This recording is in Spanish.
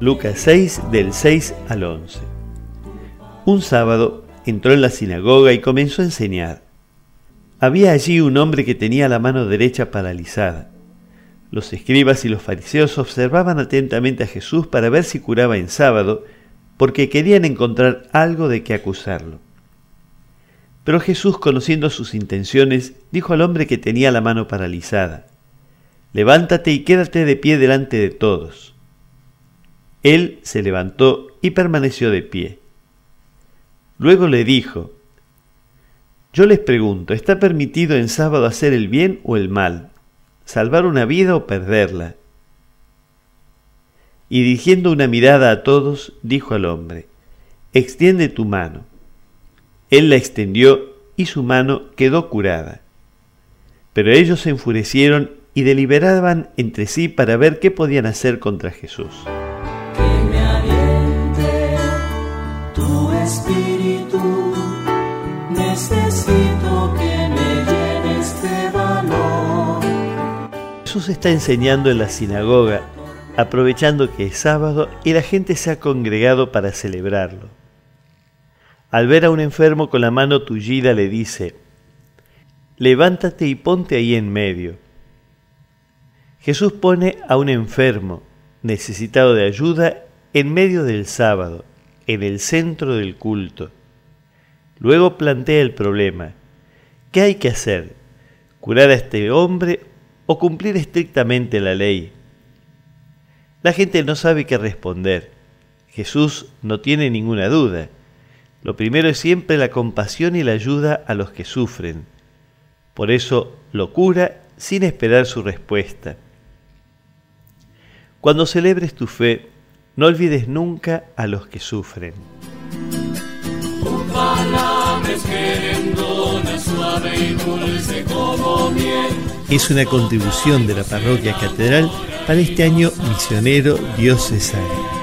Lucas 6 del 6 al 11. Un sábado entró en la sinagoga y comenzó a enseñar. Había allí un hombre que tenía la mano derecha paralizada. Los escribas y los fariseos observaban atentamente a Jesús para ver si curaba en sábado, porque querían encontrar algo de qué acusarlo. Pero Jesús, conociendo sus intenciones, dijo al hombre que tenía la mano paralizada, Levántate y quédate de pie delante de todos. Él se levantó y permaneció de pie. Luego le dijo, Yo les pregunto, ¿está permitido en sábado hacer el bien o el mal? ¿Salvar una vida o perderla? Y dirigiendo una mirada a todos, dijo al hombre, Extiende tu mano. Él la extendió y su mano quedó curada. Pero ellos se enfurecieron y deliberaban entre sí para ver qué podían hacer contra Jesús. Espíritu, necesito que me de valor. Jesús está enseñando en la sinagoga, aprovechando que es sábado y la gente se ha congregado para celebrarlo. Al ver a un enfermo con la mano tullida le dice, levántate y ponte ahí en medio. Jesús pone a un enfermo necesitado de ayuda en medio del sábado en el centro del culto. Luego plantea el problema. ¿Qué hay que hacer? ¿Curar a este hombre o cumplir estrictamente la ley? La gente no sabe qué responder. Jesús no tiene ninguna duda. Lo primero es siempre la compasión y la ayuda a los que sufren. Por eso lo cura sin esperar su respuesta. Cuando celebres tu fe, no olvides nunca a los que sufren. Es una contribución de la parroquia catedral para este año misionero diocesano.